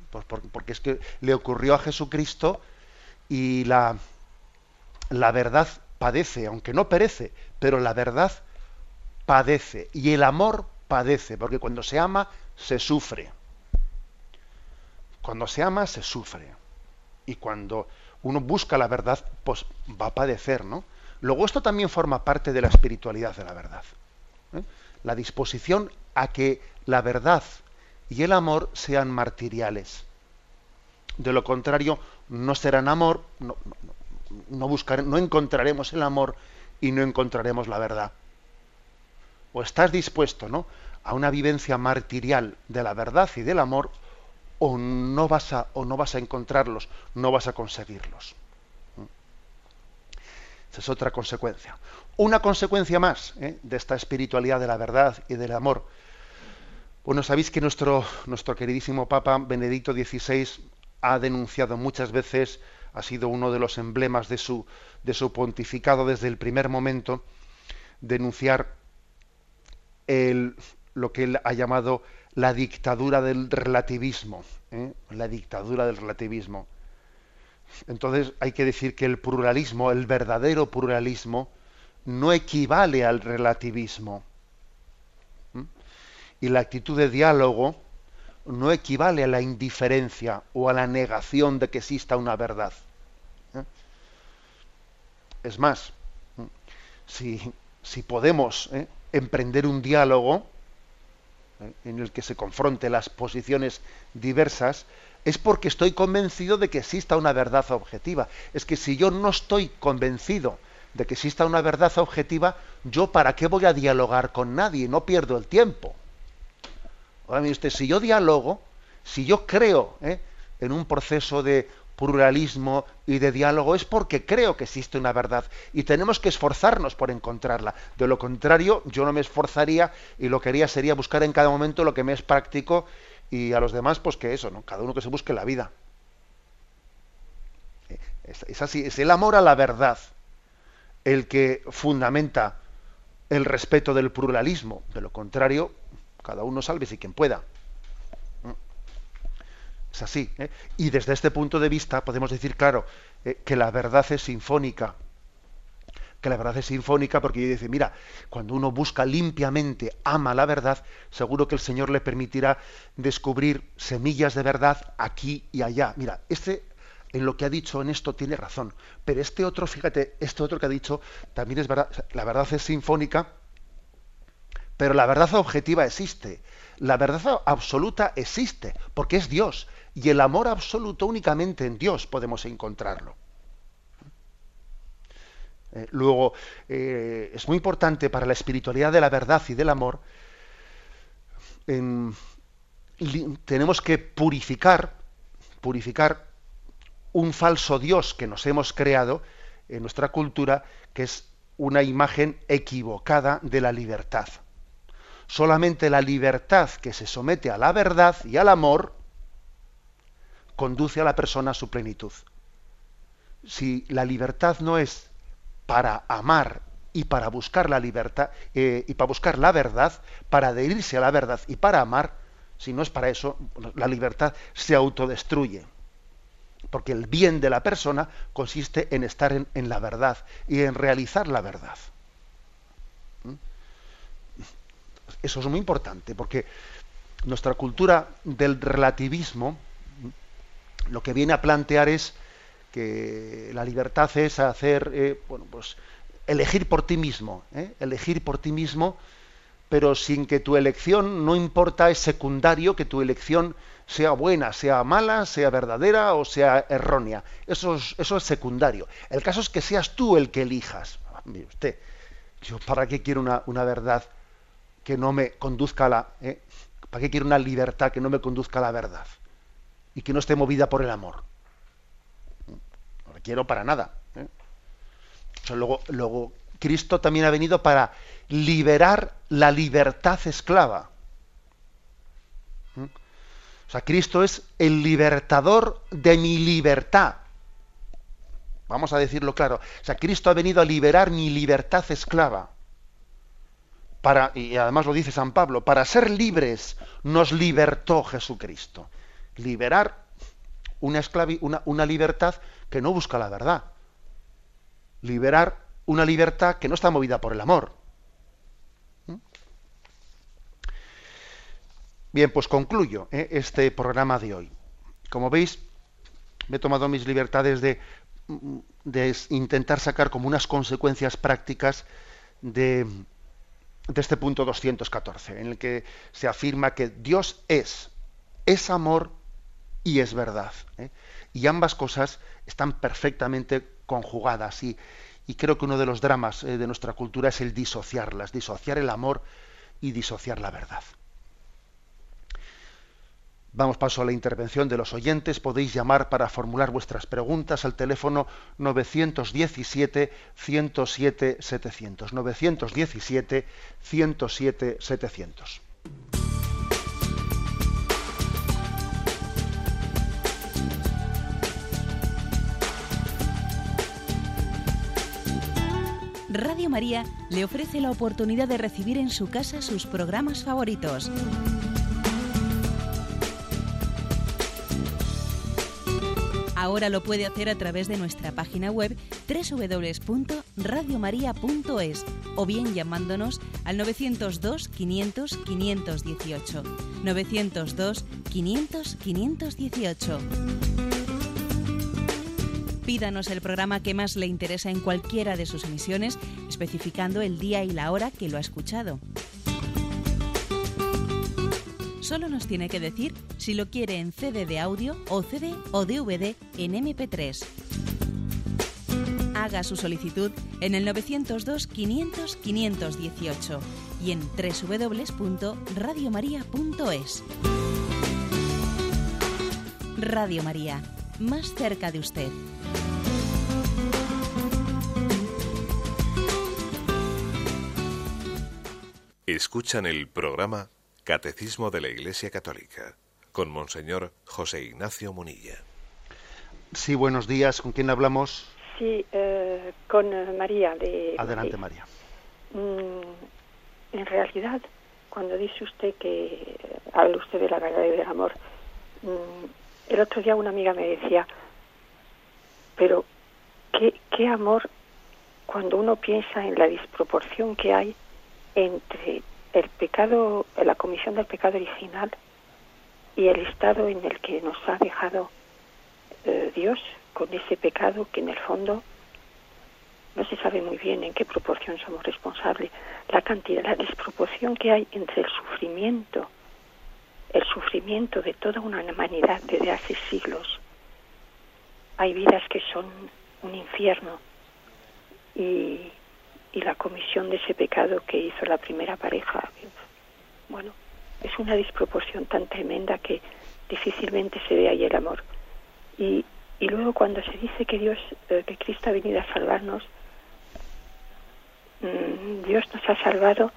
Pues porque es que le ocurrió a Jesucristo y la, la verdad padece, aunque no perece, pero la verdad padece y el amor padece, porque cuando se ama se sufre. Cuando se ama se sufre. Y cuando uno busca la verdad, pues va a padecer, ¿no? Luego esto también forma parte de la espiritualidad de la verdad. ¿eh? La disposición a que la verdad y el amor sean martiriales. De lo contrario, no serán amor, no, no, no encontraremos el amor y no encontraremos la verdad. O estás dispuesto ¿no? a una vivencia martirial de la verdad y del amor, o no vas a, o no vas a encontrarlos, no vas a conseguirlos. Esa es otra consecuencia. Una consecuencia más ¿eh? de esta espiritualidad de la verdad y del amor. Bueno, sabéis que nuestro, nuestro queridísimo Papa Benedicto XVI ha denunciado muchas veces ha sido uno de los emblemas de su, de su pontificado desde el primer momento, denunciar el, lo que él ha llamado la dictadura del relativismo, ¿eh? la dictadura del relativismo. Entonces hay que decir que el pluralismo, el verdadero pluralismo, no equivale al relativismo. Y la actitud de diálogo no equivale a la indiferencia o a la negación de que exista una verdad. ¿eh? Es más, si, si podemos ¿eh? emprender un diálogo ¿eh? En el que se confronte las posiciones diversas, es porque estoy convencido de que exista una verdad objetiva. Es que si yo no estoy convencido de que exista una verdad objetiva, yo para qué voy a dialogar con nadie, no pierdo el tiempo. Ahora mire usted, si yo dialogo, si yo creo ¿eh? en un proceso de pluralismo y de diálogo, es porque creo que existe una verdad y tenemos que esforzarnos por encontrarla. De lo contrario, yo no me esforzaría y lo que haría sería buscar en cada momento lo que me es práctico y a los demás, pues que eso, ¿no? Cada uno que se busque la vida. Eh, es así, es el amor a la verdad el que fundamenta el respeto del pluralismo. De lo contrario, cada uno salve si quien pueda. Es así. ¿eh? Y desde este punto de vista podemos decir, claro, eh, que la verdad es sinfónica. Que la verdad es sinfónica porque dice, mira, cuando uno busca limpiamente, ama la verdad, seguro que el Señor le permitirá descubrir semillas de verdad aquí y allá. Mira, este en lo que ha dicho en esto tiene razón, pero este otro, fíjate, este otro que ha dicho también es verdad, la verdad es sinfónica pero la verdad objetiva existe. La verdad absoluta existe, porque es Dios. Y el amor absoluto únicamente en Dios podemos encontrarlo. Eh, luego, eh, es muy importante para la espiritualidad de la verdad y del amor, tenemos que purificar, purificar un falso Dios que nos hemos creado en nuestra cultura, que es una imagen equivocada de la libertad. Solamente la libertad que se somete a la verdad y al amor conduce a la persona a su plenitud. Si la libertad no es para amar y para buscar la libertad eh, y para buscar la verdad, para adherirse a la verdad y para amar, si no es para eso, la libertad se autodestruye. Porque el bien de la persona consiste en estar en la verdad y en realizar la verdad. Eso es muy importante, porque nuestra cultura del relativismo lo que viene a plantear es que la libertad es hacer, eh, bueno, pues elegir por ti mismo, ¿eh? elegir por ti mismo, pero sin que tu elección no importa, es secundario que tu elección sea buena, sea mala, sea verdadera o sea errónea. Eso es, eso es secundario. El caso es que seas tú el que elijas. Mire usted, yo para qué quiero una, una verdad que no me conduzca a la... Eh? ¿Para qué quiero una libertad que no me conduzca a la verdad? Y que no esté movida por el amor. No la quiero para nada. ¿eh? luego, luego, Cristo también ha venido para liberar la libertad esclava. ¿Mm? O sea, Cristo es el libertador de mi libertad. Vamos a decirlo claro. O sea, Cristo ha venido a liberar mi libertad esclava. Para, y además lo dice San Pablo, para ser libres nos libertó Jesucristo. Liberar una, una, una libertad que no busca la verdad. Liberar una libertad que no está movida por el amor. Bien, pues concluyo ¿eh? este programa de hoy. Como veis, me he tomado mis libertades de, de intentar sacar como unas consecuencias prácticas de, de, este punto 214, en el que se afirma que Dios es, es amor y es verdad. ¿eh? Y ambas cosas están perfectamente conjugadas. Y, creo que uno de los dramas eh, de nuestra cultura es el disociarlas, disociar el amor y disociar la verdad. Damos paso a la intervención de los oyentes. Podéis llamar para formular vuestras preguntas al teléfono 917-107-700. 917-107-700. María le ofrece la oportunidad de recibir en su casa sus programas favoritos Ahora lo puede hacer a través de nuestra página web www.radiomaria.es o bien llamándonos al 902 500 518. 902 500 518. Pídanos el programa que más le interesa en cualquiera de sus emisiones, especificando el día y la hora que lo ha escuchado. Solo nos tiene que decir si lo quiere en CD de audio o CD o DVD en MP3. Haga su solicitud en el 902 500 518 y en www.radiomaria.es. Radio María, más cerca de usted. Escuchan el programa Catecismo de la Iglesia Católica con Monseñor José Ignacio Munilla. Sí, buenos días. ¿Con quién hablamos? Sí, eh, con eh, María. De, Adelante, María. Mm, en realidad, cuando dice usted que habla usted de la verdad y del amor, mm, el otro día una amiga me decía, pero ¿qué, qué amor cuando uno piensa en la disproporción que hay entre el pecado, la comisión del pecado original y el estado en el que nos ha dejado eh, Dios con ese pecado que en el fondo no se sabe muy bien en qué proporción somos responsables. La cantidad, la desproporción que hay entre el sufrimiento, el sufrimiento de toda una humanidad desde hace siglos. Hay vidas que son un infierno y y la comisión de ese pecado que hizo la primera pareja. Bueno, es una disproporción tan tremenda que difícilmente se ve ahí el amor. Y, y luego cuando se dice que Dios, eh, que Cristo ha venido a salvarnos, mm, Dios nos ha salvado,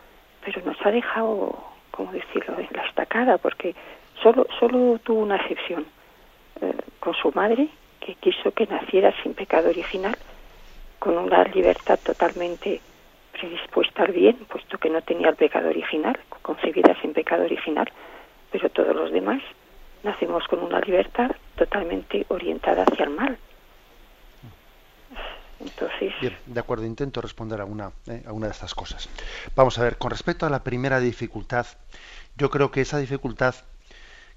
pero nos ha dejado, como decirlo?, en la estacada, porque solo, solo tuvo una excepción eh, con su madre, que quiso que naciera sin pecado original, con una libertad totalmente predispuesta al bien, puesto que no tenía el pecado original, concebida sin pecado original, pero todos los demás nacemos con una libertad totalmente orientada hacia el mal. Entonces. Bien, de acuerdo, intento responder a una, eh, a una de estas cosas. Vamos a ver, con respecto a la primera dificultad, yo creo que esa dificultad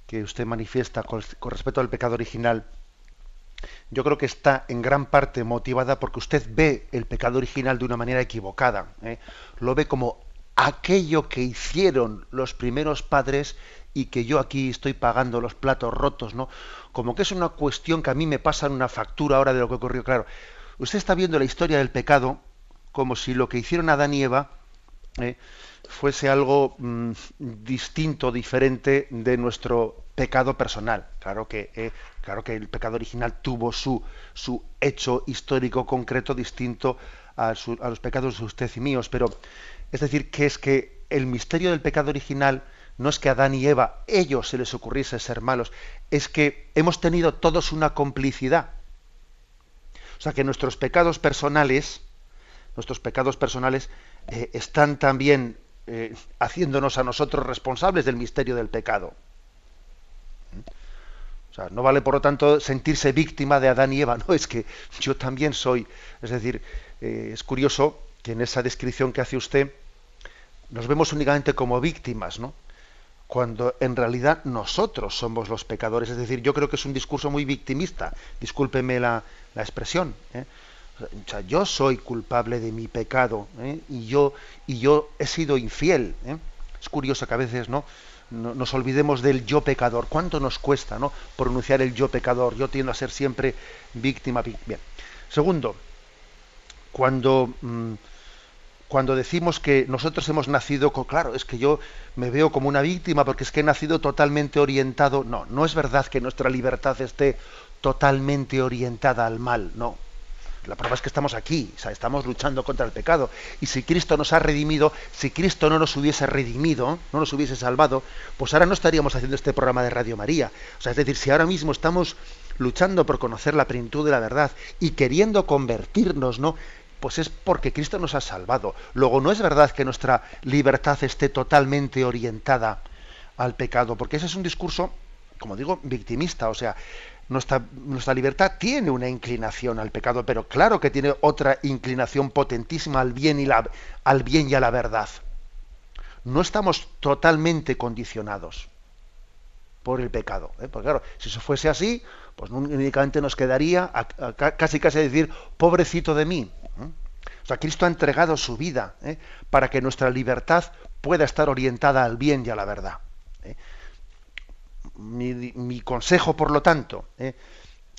que usted manifiesta con respecto al pecado original yo creo que está en gran parte motivada porque usted ve el pecado original de una manera equivocada. ¿eh? Lo ve como aquello que hicieron los primeros padres y que yo aquí estoy pagando los platos rotos, ¿no? Como que es una cuestión que a mí me pasa en una factura ahora de lo que ocurrió. Claro, usted está viendo la historia del pecado como si lo que hicieron Adán y Eva eh, fuese algo mm, distinto, diferente de nuestro pecado personal. Claro que, eh, claro que el pecado original tuvo su, su hecho histórico concreto distinto a, los pecados de usted y míos, pero es decir, que es que el misterio del pecado original no es que a Adán y Eva ellos se les ocurriese ser malos, es que hemos tenido todos una complicidad. O sea que nuestros pecados personales, nuestros pecados personales eh, están también eh, haciéndonos a nosotros responsables del misterio del pecado. No vale por lo tanto sentirse víctima de Adán y Eva, [LAUGHS] no, es que yo también soy. Es decir, eh, es curioso que en esa descripción que hace usted nos vemos únicamente como víctimas, ¿no? cuando en realidad nosotros somos los pecadores. Es decir, yo creo que es un discurso muy victimista, discúlpeme la, expresión. ¿eh? Yo soy culpable de mi pecado ¿eh? y, yo, y yo he sido infiel. Es curioso que a veces ¿no? Nos olvidemos del yo pecador. ¿Cuánto nos cuesta ¿no? pronunciar el yo pecador? Yo tiendo a ser siempre víctima. Bien. Segundo, cuando... Mm, cuando decimos que nosotros hemos nacido, claro, es que yo me veo como una víctima porque es que he nacido totalmente orientado. No, no es verdad que nuestra libertad esté totalmente orientada al mal, no. La prueba es que estamos aquí, o sea, estamos luchando contra el pecado. Y si Cristo nos ha redimido, si Cristo no nos hubiese redimido, no nos hubiese salvado, pues ahora no estaríamos haciendo este programa de Radio María. O sea, es decir, si ahora mismo estamos luchando por conocer la plenitud de la verdad y queriendo convertirnos, ¿no? Pues es porque Cristo nos ha salvado. Luego no es verdad que nuestra libertad esté totalmente orientada al pecado, porque ese es un discurso, como digo, victimista. O sea, nuestra, libertad tiene una inclinación al pecado, pero claro que tiene otra inclinación potentísima al bien y, al bien y a la verdad. No estamos totalmente condicionados por el pecado. ¿eh? Porque claro, si eso fuese así, pues únicamente nos quedaría casi casi decir, pobrecito de mí. O sea, Cristo ha entregado su vida ¿eh? para que nuestra libertad pueda estar orientada al bien y a la verdad. ¿Eh? Mi, consejo, por lo tanto, ¿eh?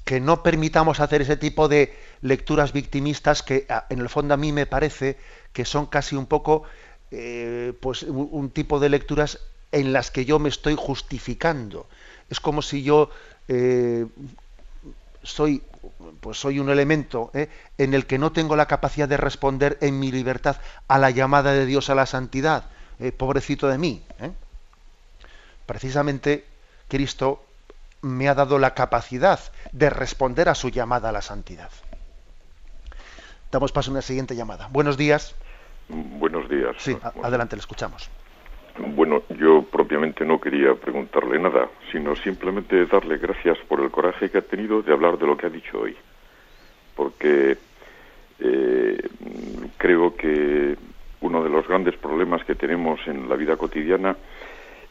que no permitamos hacer ese tipo de lecturas victimistas que en el fondo a mí me parece que son casi un poco pues un, tipo de lecturas en las que yo me estoy justificando. Es como si yo soy pues soy un elemento ¿eh? en el que no tengo la capacidad de responder en mi libertad a la llamada de Dios a la santidad. ¿eh? pobrecito de mí. ¿eh? Precisamente Cristo me ha dado la capacidad de responder a su llamada a la santidad. Damos paso a una siguiente llamada. Buenos días. Buenos días. Sí, adelante, le escuchamos. Bueno, yo propiamente no quería preguntarle nada, sino simplemente darle gracias por el coraje que ha tenido de hablar de lo que ha dicho hoy. Porque eh, creo que uno de los grandes problemas que tenemos en la vida cotidiana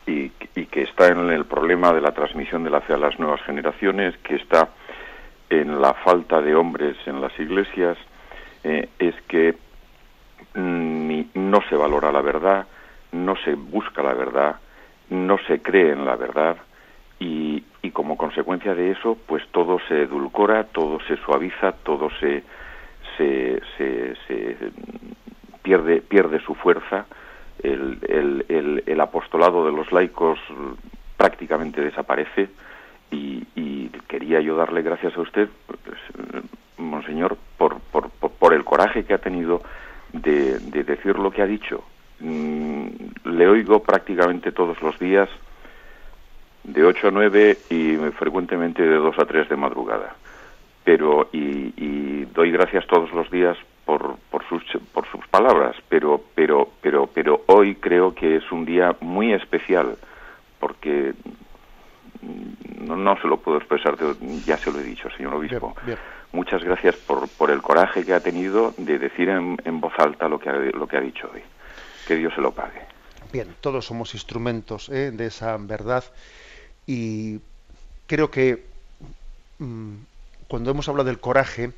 y, que está en el problema de la transmisión de la fe a las nuevas generaciones, que está en la falta de hombres en las iglesias, eh, es que mm, no se valora la verdad, no se busca la verdad, no se cree en la verdad y, y como consecuencia de eso, pues todo se edulcora, todo se suaviza, todo se, se, se, pierde, pierde su fuerza, el, el, el, apostolado de los laicos prácticamente desaparece y, quería yo darle gracias a usted, pues, monseñor, por, por, por, el coraje que ha tenido de, de decir lo que ha dicho, Mm, le oigo prácticamente todos los días de 8 a 9 y frecuentemente de 2 a 3 de madrugada. Pero, y, y doy gracias todos los días por, sus, por sus palabras, pero, pero, pero, pero hoy creo que es un día muy especial porque no, no se lo puedo expresar, ya se lo he dicho, señor obispo. Muchas gracias por, por el coraje que ha tenido de decir en, en voz alta lo que, ha, lo que ha dicho hoy que Dios se lo pague. Bien, todos somos instrumentos ¿eh? de esa verdad y creo que mm, cuando hemos hablado del coraje,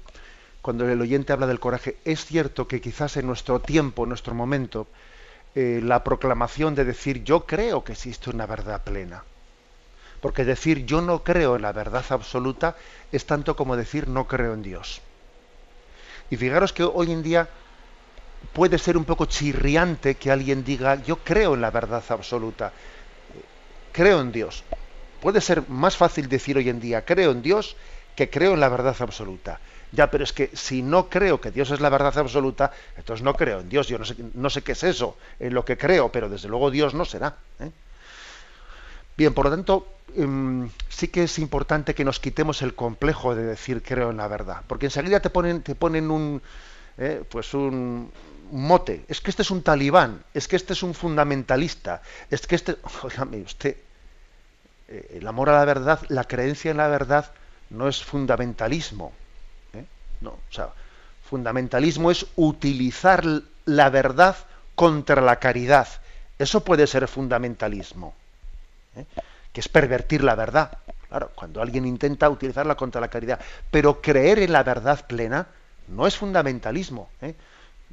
cuando el oyente habla del coraje, es cierto que quizás en nuestro tiempo, en nuestro momento, eh, la proclamación de decir yo creo que existe una verdad plena. Porque decir yo no creo en la verdad absoluta es tanto como decir no creo en Dios. Y fijaros que hoy en día puede ser un poco chirriante que alguien diga yo creo en la verdad absoluta, creo en Dios. Puede ser más fácil decir hoy en día creo en Dios que creo en la verdad absoluta. Ya, pero es que si no creo que Dios es la verdad absoluta, entonces no creo en Dios. Yo no sé, no sé qué es eso, en lo que creo, pero desde luego Dios no será. ¿eh? Bien, por lo tanto, em, sí que es importante que nos quitemos el complejo de decir creo en la verdad, porque enseguida te ponen, te ponen un, eh, pues un mote. Es que este es un talibán, es que este es un fundamentalista, es que este, [LAUGHS] oígame usted, eh, el amor a la verdad, la creencia en la verdad no es fundamentalismo. No, o sea, fundamentalismo es utilizar la verdad contra la caridad. Eso puede ser fundamentalismo, ¿eh? que es pervertir la verdad. Claro, cuando alguien intenta utilizarla contra la caridad, pero creer en la verdad plena no es fundamentalismo, ¿eh?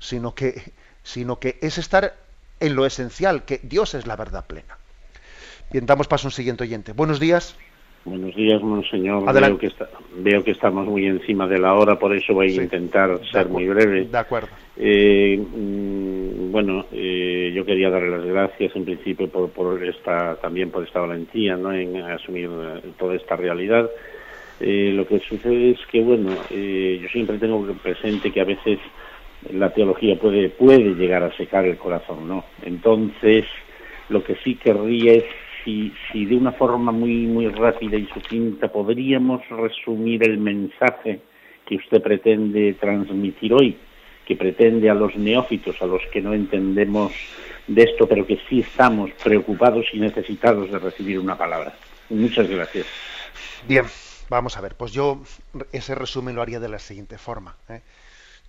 sino, que, sino que es estar en lo esencial, que Dios es la verdad plena. Bien, damos paso a un siguiente oyente. Buenos días. Buenos días, monseñor. Veo que, veo que, estamos muy encima de la hora, por eso voy a intentar ser muy breve. De acuerdo. Eh, mm, bueno, eh, yo quería darle las gracias en principio por, por esta, también por esta valentía ¿no? en asumir eh, toda esta realidad. lo que sucede es que, bueno, yo siempre tengo presente que a veces la teología puede, puede llegar a secar el corazón, ¿no? Entonces, lo que sí querría es si, de una forma muy, muy rápida y sucinta podríamos resumir el mensaje que usted pretende transmitir hoy, que pretende a los neófitos, a los que no entendemos de esto, pero que sí estamos preocupados y necesitados de recibir una palabra. Muchas gracias. Bien, vamos a ver. Pues yo ese resumen lo haría de la siguiente forma. ¿eh?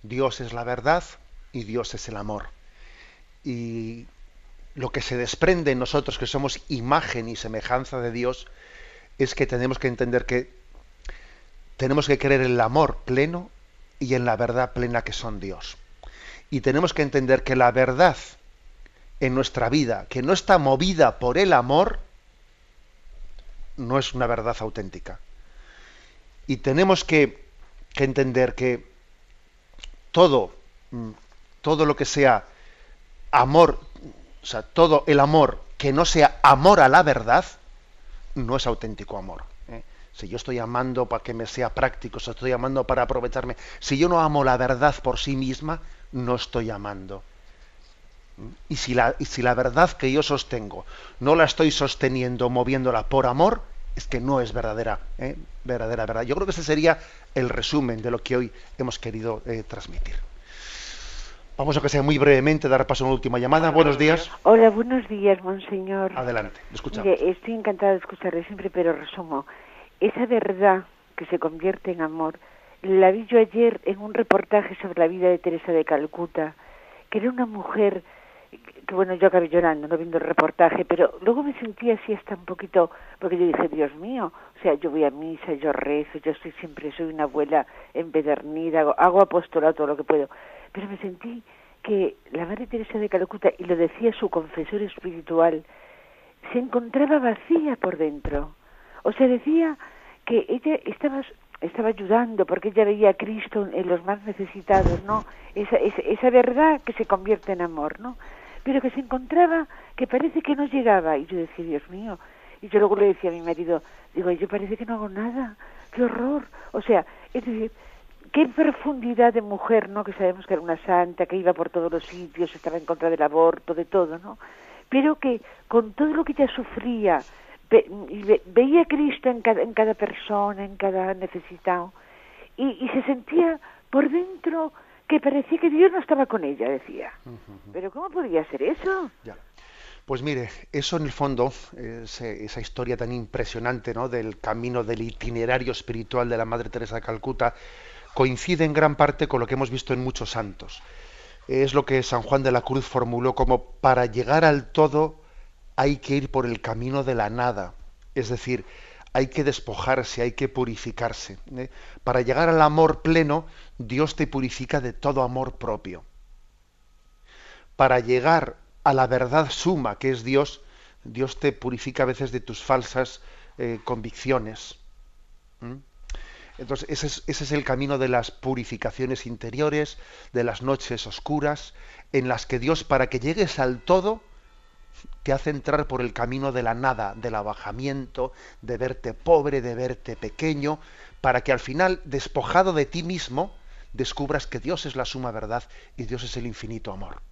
Dios es la verdad y Dios es el amor. Y lo que se desprende en nosotros, que somos imagen y semejanza de Dios, es que tenemos que entender que tenemos que creer en el amor pleno y en la verdad plena que son Dios. Y tenemos que entender que la verdad en nuestra vida, que no está movida por el amor, no es una verdad auténtica. Y tenemos que, que entender que todo, mm, todo lo que sea amor o sea, todo el amor que no sea amor a la verdad, no es auténtico amor. ¿eh? Si yo estoy amando para que me sea práctico, si estoy amando para aprovecharme, si yo no amo la verdad por sí misma, no estoy amando. Y si la, y si la verdad que yo sostengo no la estoy sosteniendo, moviéndola por amor, es que no es verdadera, ¿eh? verdadera verdad. Yo creo que ese sería el resumen de lo que hoy hemos querido eh, transmitir. Vamos a que sea muy brevemente, dar paso a una última llamada. buenos días. Hola, buenos días, monseñor. Adelante, escuchamos. estoy encantada de escucharle siempre, pero resumo. Esa verdad que se convierte en amor, la vi yo ayer en un reportaje sobre la vida de Teresa de Calcuta, que era una mujer que bueno, yo acabé llorando, no viendo el reportaje, pero luego me sentí así hasta un poquito, porque yo dije, Dios mío, o sea, yo voy a misa, yo rezo, yo estoy siempre, soy una abuela empedernida, hago, hago apostolado todo lo que puedo, pero me sentí que la Madre Teresa de Calcuta, y lo decía su confesor espiritual, se encontraba vacía por dentro. O sea, decía que ella estaba, estaba ayudando porque ella veía a Cristo en los más necesitados, ¿no? Esa, esa, esa verdad que se convierte en amor, ¿no? Pero que se encontraba que parece que no llegaba. Y yo decía, Dios mío. Y yo luego le decía a mi marido, digo, yo parece que no hago nada. ¡Qué horror! O sea, es decir, qué profundidad de mujer, ¿no? Que sabemos que era una santa, que iba por todos los sitios, estaba en contra del aborto, de todo, ¿no? Pero que con todo lo que ella sufría, veía a Cristo en cada, en cada persona, en cada necesitado, y, se sentía por dentro que parecía que Dios no estaba con ella, decía. Pero ¿cómo podía ser eso? Ya. Pues mire, eso en el fondo, esa historia tan impresionante ¿no? del camino del itinerario espiritual de la Madre Teresa de Calcuta, coincide en gran parte con lo que hemos visto en muchos santos. Es lo que San Juan de la Cruz formuló como para llegar al todo hay que ir por el camino de la nada. Es decir, hay que despojarse, hay que purificarse. ¿eh? Para llegar al amor pleno, Dios te purifica de todo amor propio. Para llegar a la verdad suma que es Dios, Dios te purifica a veces de tus falsas eh, convicciones. Entonces, ese es, ese es el camino de las purificaciones interiores, de las noches oscuras, en las que Dios, para que llegues al todo, te hace entrar por el camino de la nada, del abajamiento, de verte pobre, de verte pequeño, para que al final, despojado de ti mismo, descubras que Dios es la suma verdad y Dios es el infinito amor.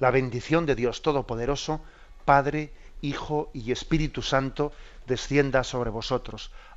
La bendición de Dios Todopoderoso, Padre, Hijo y Espíritu Santo, descienda sobre vosotros.